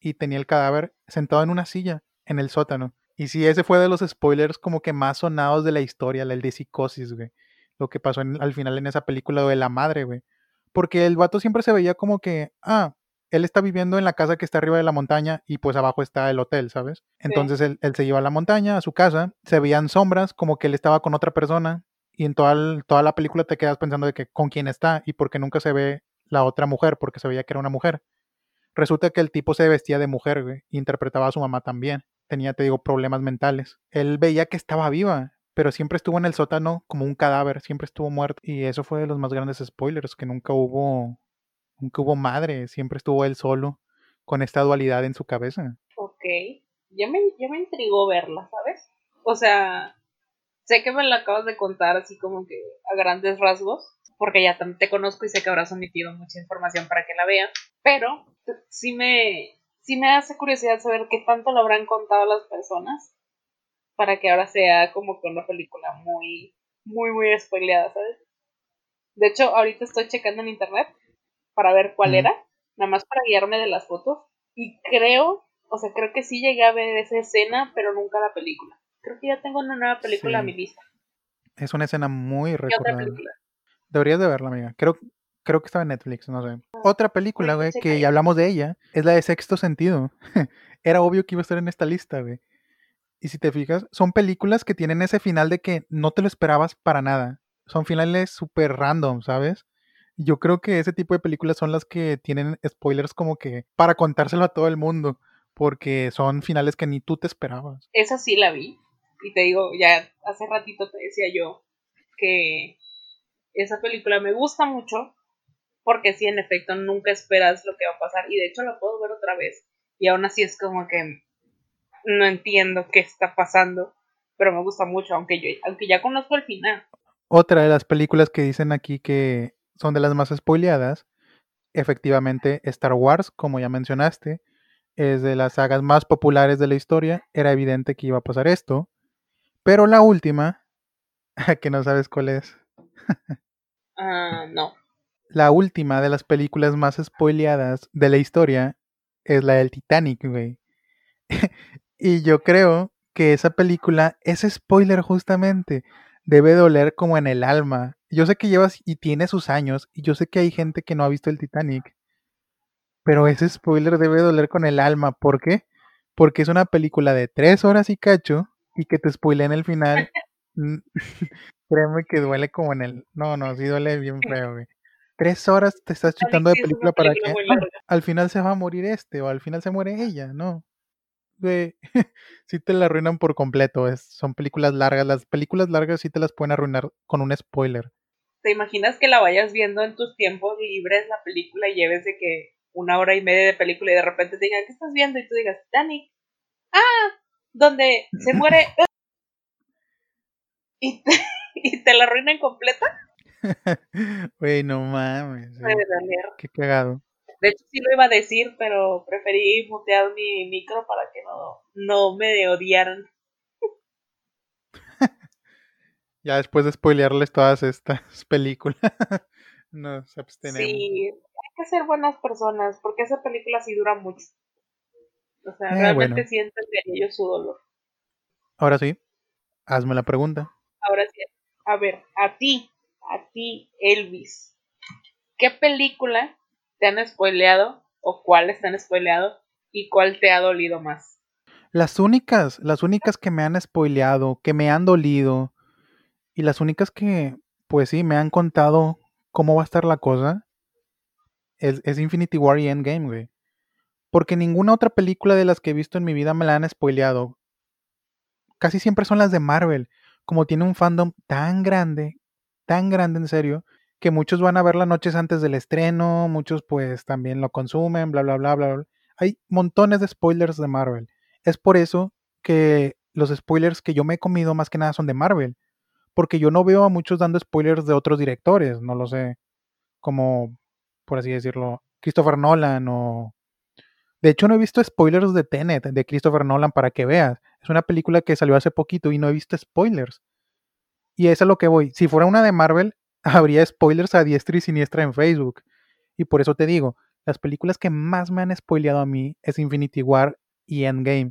A: y tenía el cadáver sentado en una silla en el sótano. Y sí, ese fue de los spoilers como que más sonados de la historia, el de psicosis, güey. Lo que pasó al final en esa película de la madre, güey. Porque el vato siempre se veía como que, ah, él está viviendo en la casa que está arriba de la montaña y pues abajo está el hotel, ¿sabes? Entonces él, él, se iba a la montaña, a su casa, se veían sombras como que él estaba con otra persona y en toda, toda la película te quedas pensando de que con quién está y porque nunca se ve la otra mujer, porque se veía que era una mujer. Resulta que el tipo se vestía de mujer, güey, interpretaba a su mamá también. Tenía, te digo, problemas mentales. Él veía que estaba viva, pero siempre estuvo en el sótano como un cadáver, siempre estuvo muerto. Y eso fue de los más grandes spoilers, que nunca hubo, nunca hubo madre, siempre estuvo él solo con esta dualidad en su cabeza.
B: Ok, ya me, ya me intrigó verla, ¿sabes? O sea, sé que me la acabas de contar así como que a grandes rasgos, porque ya te conozco y sé que habrás omitido mucha información para que la vea, pero sí me, sí me hace curiosidad saber qué tanto lo habrán contado las personas para que ahora sea como que una película muy, muy, muy spoileada, ¿sabes? De hecho, ahorita estoy checando en internet para ver cuál era, nada más para guiarme de las fotos, y creo, o sea, creo que sí llegué a ver esa escena, pero nunca la película. Creo que ya tengo una nueva película a mi lista.
A: Es una escena muy recordada. Deberías de verla, amiga. Creo, creo que estaba en Netflix, no sé. Ah, Otra película, güey, que ya hablamos de ella, es la de Sexto Sentido. Era obvio que iba a estar en esta lista, güey. Y si te fijas, son películas que tienen ese final de que no te lo esperabas para nada. Son finales súper random, ¿sabes? Yo creo que ese tipo de películas son las que tienen spoilers como que para contárselo a todo el mundo, porque son finales que ni tú te esperabas.
B: Esa sí la vi. Y te digo, ya hace ratito te decía yo que esa película me gusta mucho porque sí, en efecto, nunca esperas lo que va a pasar y de hecho la puedo ver otra vez y aún así es como que no entiendo qué está pasando, pero me gusta mucho, aunque yo aunque ya conozco el final.
A: Otra de las películas que dicen aquí que son de las más spoileadas, efectivamente Star Wars, como ya mencionaste, es de las sagas más populares de la historia, era evidente que iba a pasar esto, pero la última, que no sabes cuál es.
B: Ah, no.
A: La última de las películas más spoileadas de la historia es la del Titanic, güey. y yo creo que esa película, ese spoiler justamente, debe doler como en el alma. Yo sé que llevas y tiene sus años, y yo sé que hay gente que no ha visto el Titanic, pero ese spoiler debe doler con el alma. ¿Por qué? Porque es una película de tres horas y cacho, y que te en el final, créeme que duele como en el... No, no, sí duele bien feo, güey. Tres horas te estás chutando de película para que al final se va a morir este o al final se muere ella, ¿no? Güey, sí te la arruinan por completo. Es, son películas largas. Las películas largas sí te las pueden arruinar con un spoiler.
B: ¿Te imaginas que la vayas viendo en tus tiempos libres la película y lleves de que una hora y media de película y de repente te digan, ¿qué estás viendo? Y tú digas, Dani, ah, donde se muere y te, y te la arruinan completa.
A: Güey, no mames. Qué cagado.
B: De hecho, sí lo iba a decir, pero preferí mutear mi micro para que no, no me odiaran.
A: ya después de spoilearles todas estas películas, nos abstenemos.
B: Sí, hay que ser buenas personas, porque esa película sí dura mucho. O sea, eh, realmente sienten de ellos su dolor.
A: Ahora sí, hazme la pregunta.
B: Ahora sí, a ver, a ti, a ti, Elvis, ¿qué película te han spoileado o cuáles te han spoileado y cuál te ha dolido más?
A: Las únicas, las únicas que me han spoileado, que me han dolido y las únicas que, pues sí, me han contado cómo va a estar la cosa es, Infinity War y Endgame, güey. Porque ninguna otra película de las que he visto en mi vida me la han spoileado. Casi siempre son las de Marvel. Como tiene un fandom tan grande, tan grande en serio, que muchos van a verla noches antes del estreno, muchos pues también lo consumen, bla, bla, bla, bla, bla. Hay montones de spoilers de Marvel. Es por eso que los spoilers que yo me he comido más que nada son de Marvel. Porque yo no veo a muchos dando spoilers de otros directores, no lo sé. Como, por así decirlo, Christopher Nolan o... De hecho, no he visto spoilers de Tenet, de Christopher Nolan, para que veas. Es una película que salió hace poquito y no he visto spoilers. Y eso es lo que voy. Si fuera una de Marvel, habría spoilers a diestra y siniestra en Facebook. Y por eso te digo, las películas que más me han spoileado a mí es Infinity War y Endgame.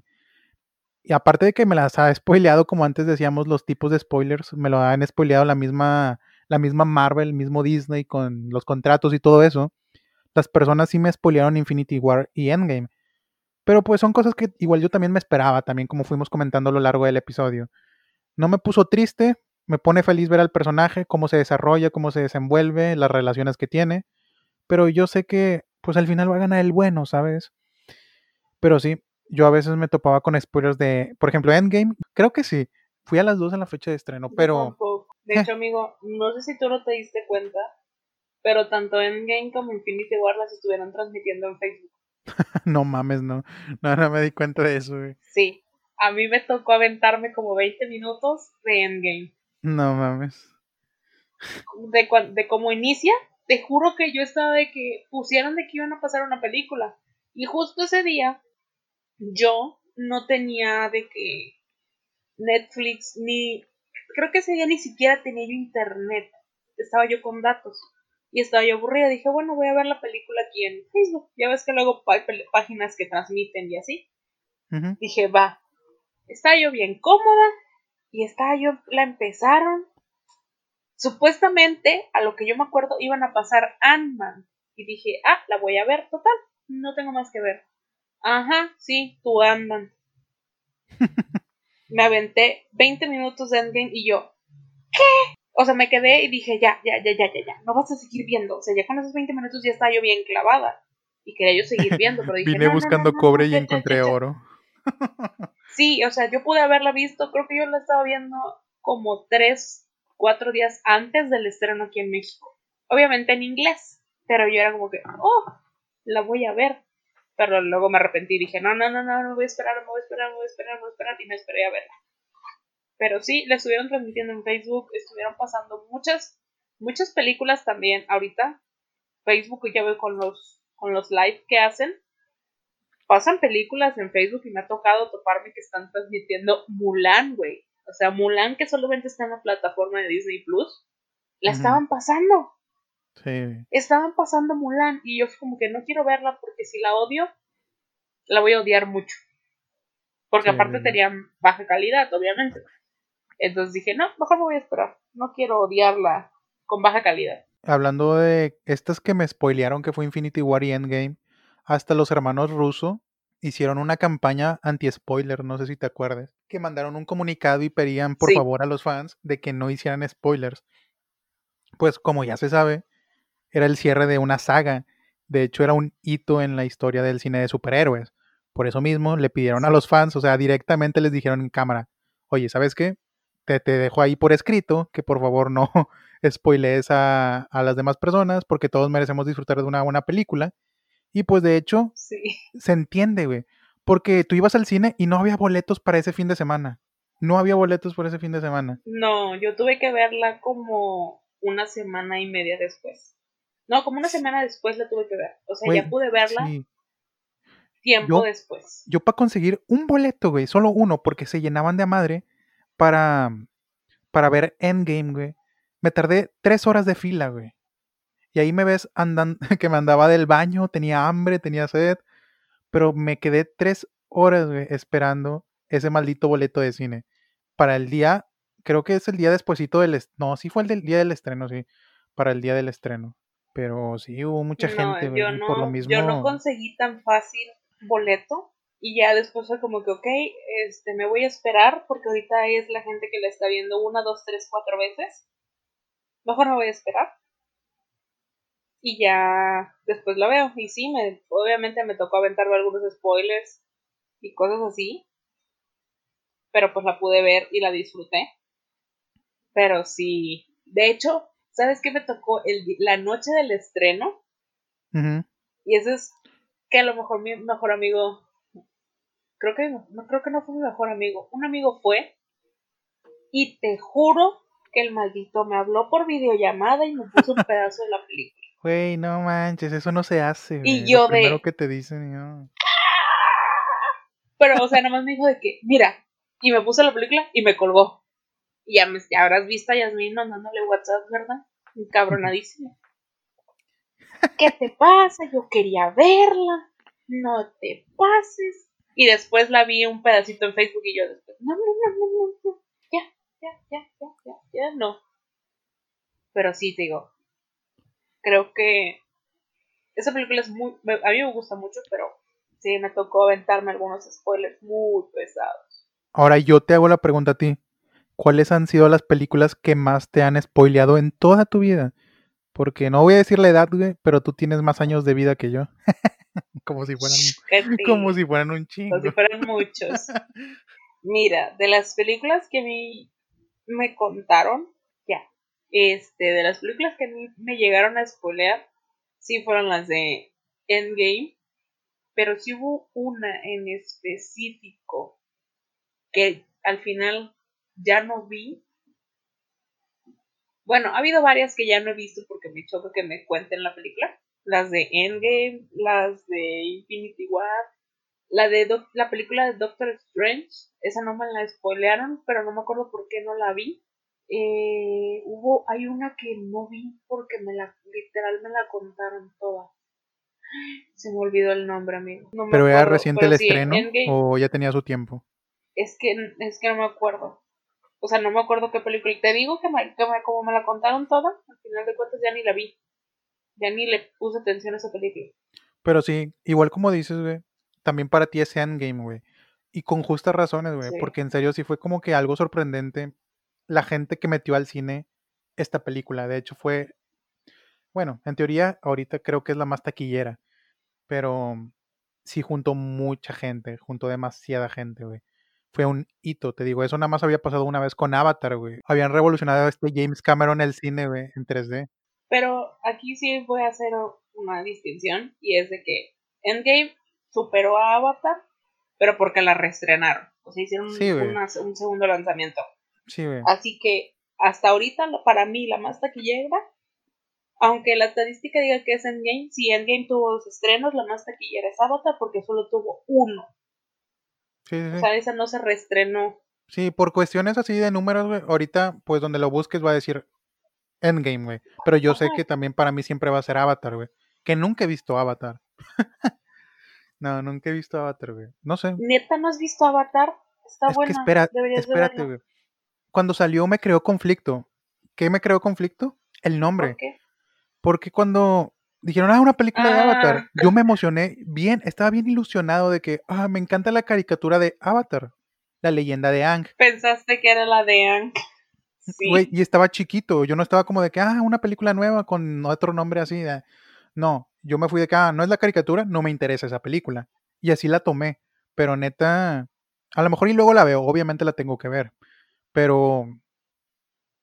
A: Y aparte de que me las ha spoileado, como antes decíamos, los tipos de spoilers, me lo han spoileado la misma, la misma Marvel, el mismo Disney con los contratos y todo eso. Las personas sí me spoilearon Infinity War y Endgame. Pero pues son cosas que igual yo también me esperaba, también como fuimos comentando a lo largo del episodio. No me puso triste, me pone feliz ver al personaje, cómo se desarrolla, cómo se desenvuelve, las relaciones que tiene. Pero yo sé que, pues al final va a ganar el bueno, ¿sabes? Pero sí, yo a veces me topaba con spoilers de, por ejemplo, Endgame. Creo que sí. Fui a las dos en la fecha de estreno, pero.
B: De hecho, amigo, no sé si tú no te diste cuenta, pero tanto Endgame como Infinity War las estuvieron transmitiendo en Facebook.
A: no mames, no. No, no me di cuenta de eso, güey.
B: Sí. A mí me tocó aventarme como 20 minutos de Endgame.
A: No mames.
B: De, de cómo inicia, te juro que yo estaba de que pusieron de que iban a pasar una película. Y justo ese día, yo no tenía de que Netflix ni. Creo que ese día ni siquiera tenía yo internet. Estaba yo con datos. Y estaba yo aburrida. Dije, bueno, voy a ver la película aquí en Facebook. Ya ves que luego hay páginas que transmiten y así. Dije, va. Estaba yo bien cómoda. Y estaba yo. La empezaron. Supuestamente, a lo que yo me acuerdo, iban a pasar Ant-Man. Y dije, ah, la voy a ver, total. No tengo más que ver. Ajá, sí, tu Ant-Man. me aventé 20 minutos de Endgame y yo, ¿qué? O sea, me quedé y dije, ya, ya, ya, ya, ya, ya, no vas a seguir viendo. O sea, ya con esos 20 minutos ya estaba yo bien clavada. Y quería yo seguir viendo, pero dije,
A: Vine buscando cobre y encontré oro.
B: sí, o sea, yo pude haberla visto, creo que yo la estaba viendo como 3, 4 días antes del estreno aquí en México. Obviamente en inglés, pero yo era como que, oh, la voy a ver. Pero luego me arrepentí y dije, no, no, no, no, no voy a esperar, no voy a esperar, no voy a esperar, no voy a esperar, y me esperé a verla. Pero sí, la estuvieron transmitiendo en Facebook, estuvieron pasando muchas, muchas películas también ahorita. Facebook ya veo con los, con los live que hacen. Pasan películas en Facebook y me ha tocado toparme que están transmitiendo Mulan, güey. O sea, Mulan que solamente está en la plataforma de Disney Plus, la estaban pasando.
A: Sí.
B: Estaban pasando Mulan y yo como que no quiero verla porque si la odio, la voy a odiar mucho. Porque aparte tenía baja calidad, obviamente. Entonces dije, no, mejor me voy a esperar. No quiero odiarla con baja calidad.
A: Hablando de estas que me spoilearon que fue Infinity War y Endgame, hasta los hermanos Russo hicieron una campaña anti-spoiler, no sé si te acuerdas, que mandaron un comunicado y pedían por favor a los fans de que no hicieran spoilers. Pues como ya se sabe, era el cierre de una saga. De hecho, era un hito en la historia del cine de superhéroes. Por eso mismo le pidieron a los fans, o sea, directamente les dijeron en cámara, oye, ¿sabes qué? Te, te dejo ahí por escrito que por favor no spoilees a, a, las demás personas porque todos merecemos disfrutar de una buena película. Y pues de hecho, se entiende, güey. Porque tú ibas al cine y no había boletos para ese fin de semana. No había boletos por ese fin de semana.
B: No, yo tuve que verla como una semana y media después. No, como una semana después la tuve que ver. O sea, ya pude verla tiempo después.
A: Yo para conseguir un boleto, güey, solo uno, porque se llenaban de a madre para, para ver Endgame, güey. Me tardé tres horas de fila, güey. Y ahí me ves andando, que me andaba del baño, tenía hambre, tenía sed, pero me quedé tres horas, güey, esperando ese maldito boleto de cine. Para el día, creo que es el día despuesito del... No, sí fue el del día del estreno, sí. Para el día del estreno. Pero sí, hubo mucha gente,
B: yo no, por lo mismo. Yo no conseguí tan fácil boleto y ya después fue como que, ok, este, me voy a esperar porque ahorita es la gente que la está viendo una, dos, tres, cuatro veces. Mejor me voy a esperar. Y ya después la veo. Y sí, me, obviamente me tocó aventarme algunos spoilers y cosas así. Pero pues la pude ver y la disfruté. Pero sí, de hecho, ¿Sabes qué me tocó? El, la noche del estreno. Y eso es que a lo mejor mi mejor amigo. Creo que no creo que no fue mi mejor amigo. Un amigo fue. Y te juro que el maldito me habló por videollamada y me puso un pedazo de la película.
A: Güey, no manches, eso no se hace.
B: Y yo
A: Lo
B: de.
A: primero que te dicen, yo...
B: Pero, o sea, nada más me dijo de que, mira, y me puso la película y me colgó. Y ya, me, ya habrás visto a Yasmin mandándole WhatsApp, ¿verdad? Cabronadísimo. ¿Qué te pasa? Yo quería verla. No te pases. Y después la vi un pedacito en Facebook y yo después, no, no, no, no, Ya, ya, ya, ya, ya, ya, no. Pero sí, te digo, creo que esa película es muy, a mí me gusta mucho, pero sí, me tocó aventarme algunos spoilers muy pesados.
A: Ahora yo te hago la pregunta a ti. ¿cuáles han sido las películas que más te han spoileado en toda tu vida? Porque no voy a decir la edad, güey, pero tú tienes más años de vida que yo. como si fueran como si fueran un chingo.
B: Como si fueran muchos. Mira, de las películas que a mí me contaron, ya, este, de las películas que a mí me llegaron a spoilear, sí fueron las de Endgame, pero sí hubo una en específico que al final ya no vi. Bueno, ha habido varias que ya no he visto porque me choca que me cuenten la película. Las de Endgame, las de Infinity War, la de la película de Doctor Strange, esa no me la spoilearon, pero no me acuerdo por qué no la vi. Eh, hubo, hay una que no vi porque me la, literal me la contaron toda. Se me olvidó el nombre, amigo.
A: ¿Pero era reciente el estreno o ya tenía su tiempo?
B: Es que, es que no me acuerdo. O sea, no me acuerdo qué película. Te digo que, me, como me la contaron toda, al final de cuentas ya ni la vi. Ya ni le puse atención a esa película.
A: Pero sí, igual como dices, güey, también para ti es Endgame, güey. Y con justas razones, güey, porque en serio sí fue como que algo sorprendente la gente que metió al cine esta película. De hecho fue, bueno, en teoría ahorita creo que es la más taquillera, pero sí juntó mucha gente, juntó demasiada gente, güey. Fue un hito, te digo, eso nada más había pasado una vez con Avatar, güey. Habían revolucionado este James Cameron el cine, güey, en 3D.
B: Pero aquí sí voy a hacer una distinción y es de que Endgame superó a Avatar, pero porque la reestrenaron. O sea, hicieron un segundo lanzamiento. Así que hasta ahorita, para mí, la más taquillera, aunque la estadística diga que es Endgame, si Endgame tuvo dos estrenos, la más taquillera es Avatar porque solo tuvo uno. O sea, esa no se reestrenó.
A: Sí, por cuestiones así de números, güey, ahorita, pues donde lo busques va a decir Endgame, güey. Pero yo sé que también para mí siempre va a ser Avatar, güey. Que nunca he visto Avatar. no, nunca he visto Avatar, güey. No sé.
B: ¿Neta no has visto Avatar? Está
A: es Que espera, espérate, güey cuando salió me creó conflicto. ¿Qué me creó conflicto? El nombre. ¿Por qué? Porque cuando dijeron, ah, una película de Avatar, ah. yo me emocioné bien, estaba bien ilusionado de que, ah, me encanta la caricatura de Avatar, la leyenda de Ang.
B: Pensaste que era la de Ang.
A: Sí. y estaba chiquito, yo no estaba como de que, ah, una película nueva con otro nombre así. No, yo me fui de que, ah, no es la caricatura, no me interesa esa película. Y así la tomé, pero neta, a lo mejor y luego la veo, obviamente la tengo que ver. Pero.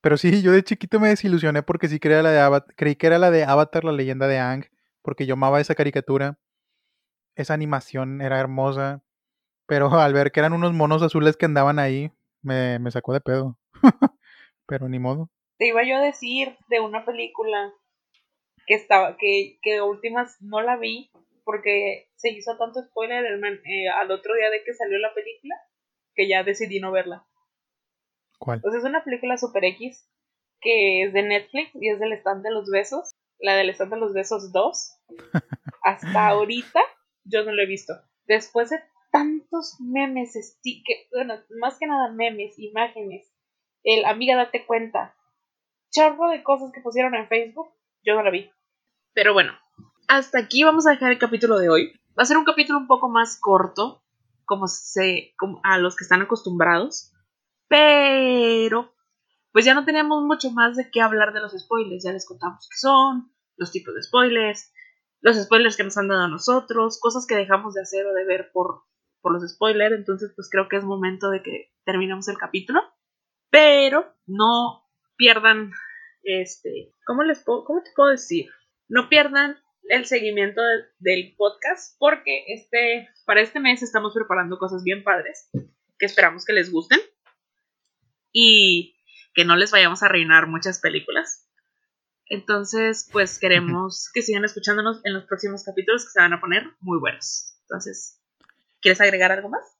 A: Pero sí, yo de chiquito me desilusioné porque sí creía la de Avatar, creí que era la de Avatar, la leyenda de Ang, porque yo amaba esa caricatura. Esa animación era hermosa. Pero al ver que eran unos monos azules que andaban ahí, me, me sacó de pedo. pero ni modo.
B: Te iba yo a decir de una película que estaba, que, que últimas no la vi porque se hizo tanto spoiler eh, al otro día de que salió la película que ya decidí no verla.
A: ¿Cuál?
B: Pues es una película Super X que es de Netflix y es del stand de los besos. La del stand de los besos 2. Hasta ahorita yo no lo he visto. Después de tantos memes, stickers, bueno, más que nada memes, imágenes, el amiga date cuenta, chorro de cosas que pusieron en Facebook, yo no la vi. Pero bueno, hasta aquí vamos a dejar el capítulo de hoy. Va a ser un capítulo un poco más corto, como se, como a los que están acostumbrados. Pero, pues ya no tenemos mucho más de qué hablar de los spoilers. Ya les contamos qué son, los tipos de spoilers, los spoilers que nos han dado a nosotros, cosas que dejamos de hacer o de ver por, por los spoilers. Entonces, pues creo que es momento de que terminemos el capítulo. Pero no pierdan, este, ¿cómo les puedo, cómo te puedo decir? No pierdan el seguimiento del podcast porque este, para este mes estamos preparando cosas bien padres que esperamos que les gusten y que no les vayamos a reinar muchas películas. Entonces, pues queremos que sigan escuchándonos en los próximos capítulos que se van a poner muy buenos. Entonces, ¿quieres agregar algo más?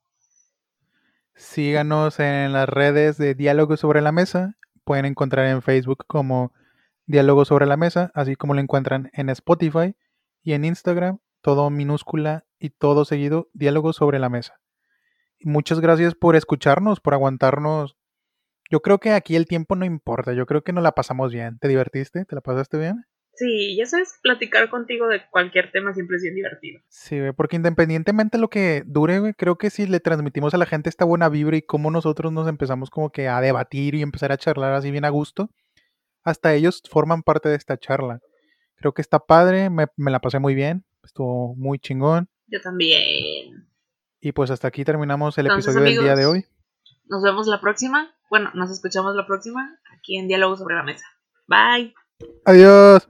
A: Síganos en las redes de Diálogo sobre la Mesa. Pueden encontrar en Facebook como Diálogo sobre la Mesa, así como lo encuentran en Spotify y en Instagram, todo minúscula y todo seguido, Diálogo sobre la Mesa. Muchas gracias por escucharnos, por aguantarnos yo creo que aquí el tiempo no importa, yo creo que nos la pasamos bien. ¿Te divertiste? ¿Te la pasaste bien?
B: Sí, ya sabes, platicar contigo de cualquier tema siempre es bien divertido.
A: Sí, porque independientemente de lo que dure, creo que si le transmitimos a la gente esta buena vibra y cómo nosotros nos empezamos como que a debatir y empezar a charlar así bien a gusto, hasta ellos forman parte de esta charla. Creo que está padre, me, la pasé muy bien, estuvo muy chingón.
B: Yo también.
A: Y pues hasta aquí terminamos el episodio del día de hoy.
B: Nos vemos la próxima. Bueno, nos escuchamos la próxima aquí en Diálogo sobre la Mesa. Bye.
A: Adiós.